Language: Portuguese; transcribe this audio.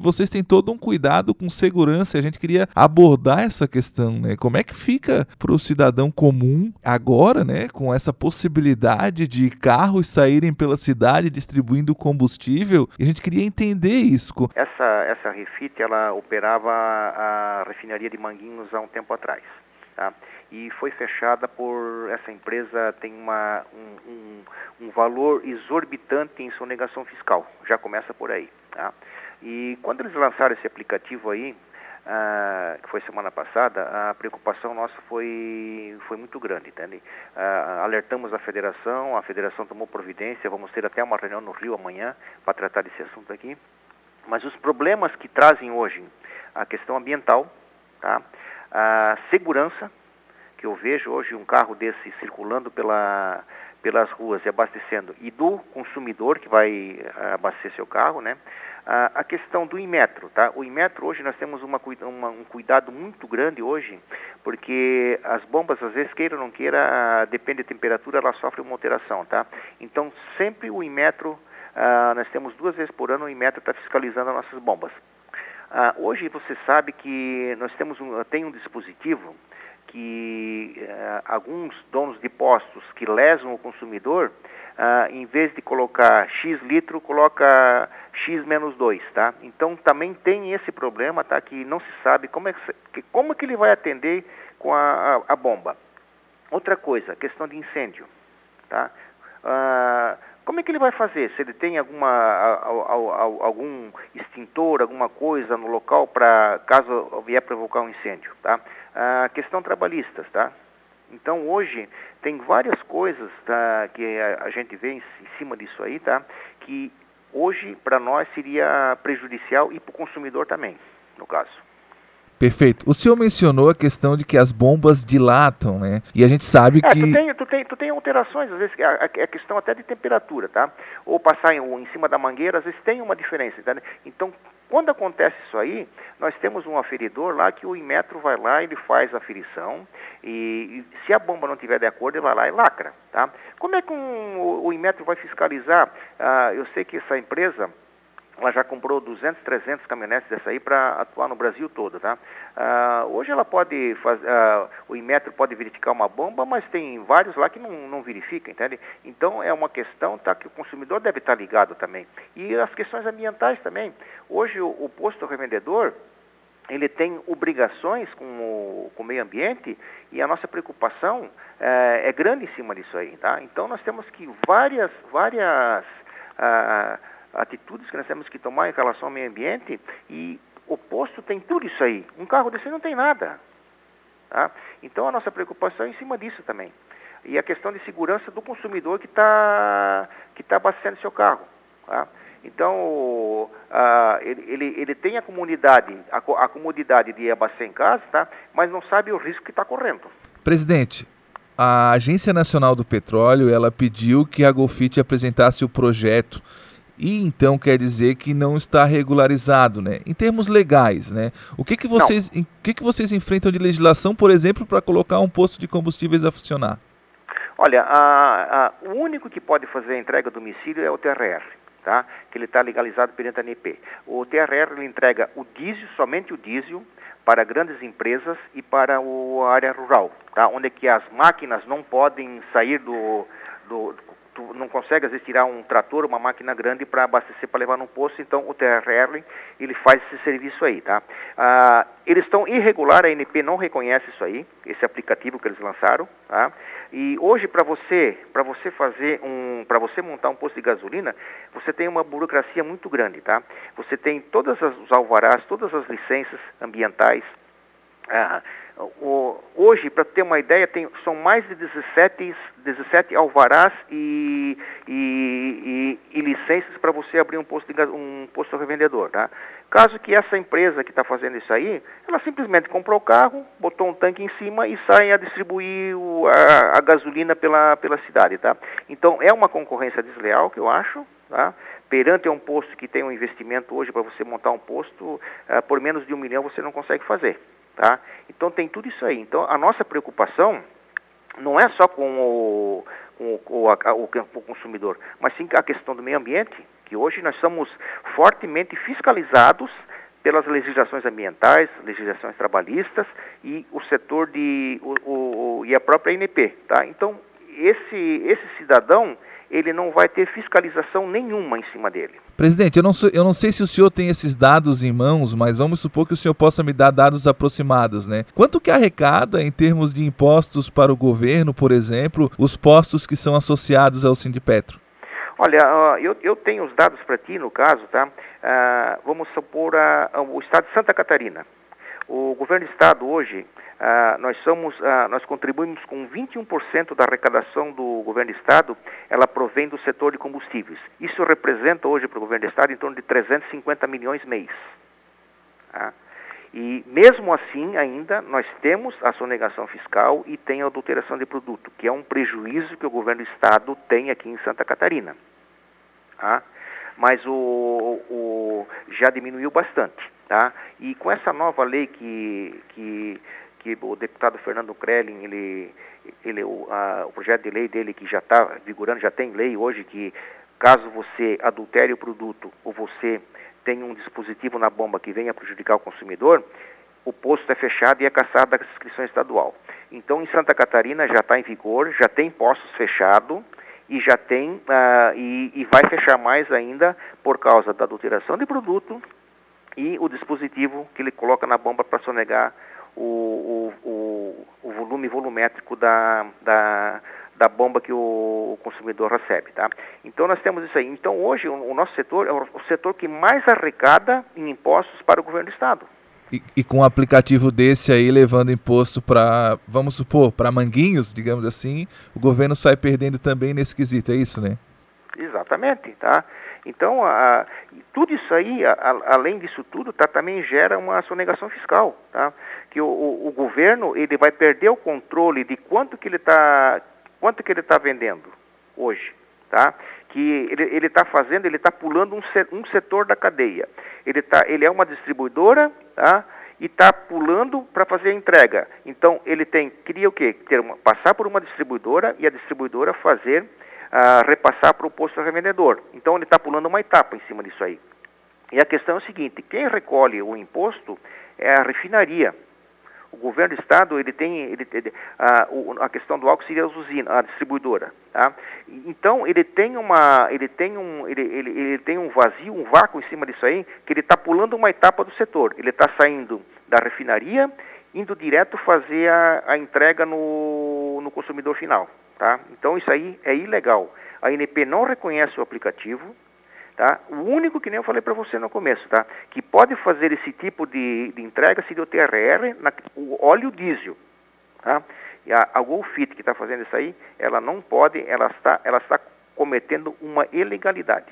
vocês têm todo um cuidado com segurança. A gente queria abordar essa questão, né? Como é que fica para o cidadão comum agora, né? Com essa possibilidade de carros saírem pela cidade distribuindo combustível. E a gente queria entender isso. Essa, essa Refit, ela operava a refinaria de Manguinhos há um tempo atrás. Tá? E foi fechada por essa empresa tem uma, um, um, um valor exorbitante em sonegação fiscal. Já começa por aí. Tá? E quando eles lançaram esse aplicativo aí, ah, que foi semana passada, a preocupação nossa foi, foi muito grande, entende? Ah, alertamos a federação, a federação tomou providência, vamos ter até uma reunião no Rio amanhã para tratar desse assunto aqui. Mas os problemas que trazem hoje, a questão ambiental, tá? a segurança, que eu vejo hoje um carro desse circulando pela, pelas ruas e abastecendo, e do consumidor que vai abastecer seu carro, né? A questão do Inmetro, tá? O Inmetro hoje nós temos uma, uma, um cuidado muito grande hoje, porque as bombas às vezes queira ou não queira, depende da temperatura, ela sofre uma alteração, tá? Então sempre o Inmetro, uh, nós temos duas vezes por ano o Inmetro está fiscalizando as nossas bombas. Uh, hoje você sabe que nós temos um, tem um dispositivo que uh, alguns donos de postos que lesam o consumidor, em vez de colocar X litro, coloca X menos 2, tá? Então também tem esse problema, tá? Que não se sabe como é que, como é que ele vai atender com a, a, a bomba. Outra coisa, questão de incêndio, tá? Uh, como é que ele vai fazer? Se ele tem alguma, algum extintor, alguma coisa no local para caso vier provocar um incêndio, tá? A questão trabalhistas, tá? Então hoje tem várias coisas tá, que a, gente vê em, cima disso aí, tá? Que hoje para nós seria prejudicial e para o consumidor também, no caso. Perfeito. O senhor mencionou a questão de que as bombas dilatam, né? E a gente sabe é, que. Tu tem, tu, tem, tu tem alterações, às vezes, a, a questão até de temperatura, tá? Ou passar em, ou em cima da mangueira, às vezes tem uma diferença, tá? Então, quando acontece isso aí, nós temos um aferidor lá que o Inmetro vai lá, ele faz a aferição e, e se a bomba não tiver de acordo, ele vai lá e lacra, tá? Como é que um, o, o Inmetro vai fiscalizar? Ah, eu sei que essa empresa ela já comprou 200, 300 caminhonetes dessa aí para atuar no Brasil todo, tá? Uh, hoje ela pode fazer, uh, o Inmetro pode verificar uma bomba, mas tem vários lá que não, não verificam, entende? Então é uma questão tá, que o consumidor deve estar ligado também. E as questões ambientais também. Hoje o, o posto revendedor, ele tem obrigações com o, com o meio ambiente e a nossa preocupação é, é grande em cima disso aí, tá? Então nós temos que várias, várias... Uh, atitudes que nós temos que tomar em relação ao meio ambiente e o posto tem tudo isso aí. Um carro desse não tem nada. Tá? Então a nossa preocupação é em cima disso também. E a questão de segurança do consumidor que está que tá abastecendo seu carro. Tá? Então, ele, ele, ele, tem a comunidade, a, a comodidade de abastecer em casa, tá? mas não sabe o risco que está correndo. Presidente, a Agência Nacional do Petróleo ela pediu que a Golfit apresentasse o projeto e então quer dizer que não está regularizado, né? Em termos legais, né? O que que vocês, em, que que vocês enfrentam de legislação, por exemplo, para colocar um posto de combustíveis a funcionar? Olha, a, a, o único que pode fazer a entrega a domicílio é o TRR, tá? Que ele está legalizado perante a ANP. O TRR ele entrega o diesel, somente o diesel, para grandes empresas e para a área rural, tá? Onde é que as máquinas não podem sair do, do tu não consegue às vezes tirar um trator, uma máquina grande para abastecer para levar no posto, então o TRR ele faz esse serviço aí, tá? Ah, eles estão irregular, a ANP não reconhece isso aí, esse aplicativo que eles lançaram, tá? E hoje para você, para você fazer um, para você montar um posto de gasolina, você tem uma burocracia muito grande, tá? Você tem todos os alvarás, todas as licenças ambientais, ah, hoje, para ter uma ideia, tem, são mais de 17, 17 alvarás e, e, e, e licenças para você abrir um posto, de, um posto revendedor. Tá? Caso que essa empresa que está fazendo isso aí, ela simplesmente comprou o carro, botou um tanque em cima e sai a distribuir o, a, a, gasolina pela, pela cidade. Tá? Então, é uma concorrência desleal, que eu acho. Tá? Perante um posto que tem um investimento hoje para você montar um posto, uh, por menos de um milhão você não consegue fazer. Tá? Então tem tudo isso aí. Então a nossa preocupação não é só com o, com o, o, o consumidor, mas sim a questão do meio ambiente, que hoje nós somos fortemente fiscalizados pelas legislações ambientais, legislações trabalhistas e o setor de o, o, e a própria INP, tá? Então esse esse cidadão ele não vai ter fiscalização nenhuma em cima dele. Presidente, eu não, sou, eu não sei se o senhor tem esses dados em mãos, mas vamos supor que o senhor possa me dar dados aproximados, né? Quanto que arrecada em termos de impostos para o governo, por exemplo, os postos que são associados ao Sindipetro? Olha, eu, eu tenho os dados para ti, no caso, tá? Uh, vamos supor uh, o estado de Santa Catarina. O governo do estado hoje, uh, nós somos, nós contribuímos com 21% da arrecadação do governo do estado, ela provém do setor de combustíveis. Isso representa hoje para o governo do estado em torno de 350 milhões mês. Tá? E mesmo assim, ainda nós temos a sonegação fiscal e tem a adulteração de produto, que é um prejuízo que o governo do estado tem aqui em Santa Catarina. Tá? Mas o, o, já diminuiu bastante. Tá? E com essa nova lei que, que, que o deputado Fernando Krellin, ele, ele, o, a, o projeto de lei dele que já está vigorando, já tem lei hoje que caso você adultere o produto ou você tenha um dispositivo na bomba que venha prejudicar o consumidor, o posto é fechado e é caçado da inscrição estadual. Então, em Santa Catarina já está em vigor, já tem postos fechados, e já tem uh, e, e, vai fechar mais ainda por causa da adulteração de produto e o dispositivo que ele coloca na bomba para sonegar o, o, o, o, volume volumétrico da, da, da bomba que o consumidor recebe, tá? Então nós temos isso aí. Então hoje o, nosso setor é o setor que mais arrecada em impostos para o governo do estado. E, e, com um aplicativo desse aí levando imposto para, vamos supor, para manguinhos, digamos assim, o governo sai perdendo também nesse quesito, é isso, né? Exatamente, tá? Então, a, tudo isso aí, a, além disso tudo, tá, também gera uma sonegação fiscal, tá? Que o, o, o governo ele vai perder o controle de quanto que ele está, quanto que ele está vendendo hoje, tá? Que ele está fazendo, ele está pulando um, um setor da cadeia. Ele tá, ele é uma distribuidora tá? e está pulando para fazer a entrega. Então ele tem queria o quê? Uma, passar por uma distribuidora e a distribuidora fazer uh, repassar para o posto revendedor. Então ele está pulando uma etapa em cima disso aí. E a questão é o seguinte: quem recolhe o imposto é a refinaria. O governo do estado ele tem ele, ele, a, a, questão do álcool seria a usina, a distribuidora. Tá? Então ele tem uma ele tem um ele, ele, ele tem um vazio, um vácuo em cima disso aí que ele está pulando uma etapa do setor. Ele está saindo da refinaria, indo direto fazer a, a entrega no, no consumidor final. Tá? Então isso aí é ilegal. A INP não reconhece o aplicativo, Tá? O único que nem eu falei para você no começo, tá? que pode fazer esse tipo de, de entrega seria o TRR, na, o óleo diesel. Tá? E a, a Golfit que está fazendo isso aí, ela não pode, ela está, ela está cometendo uma ilegalidade.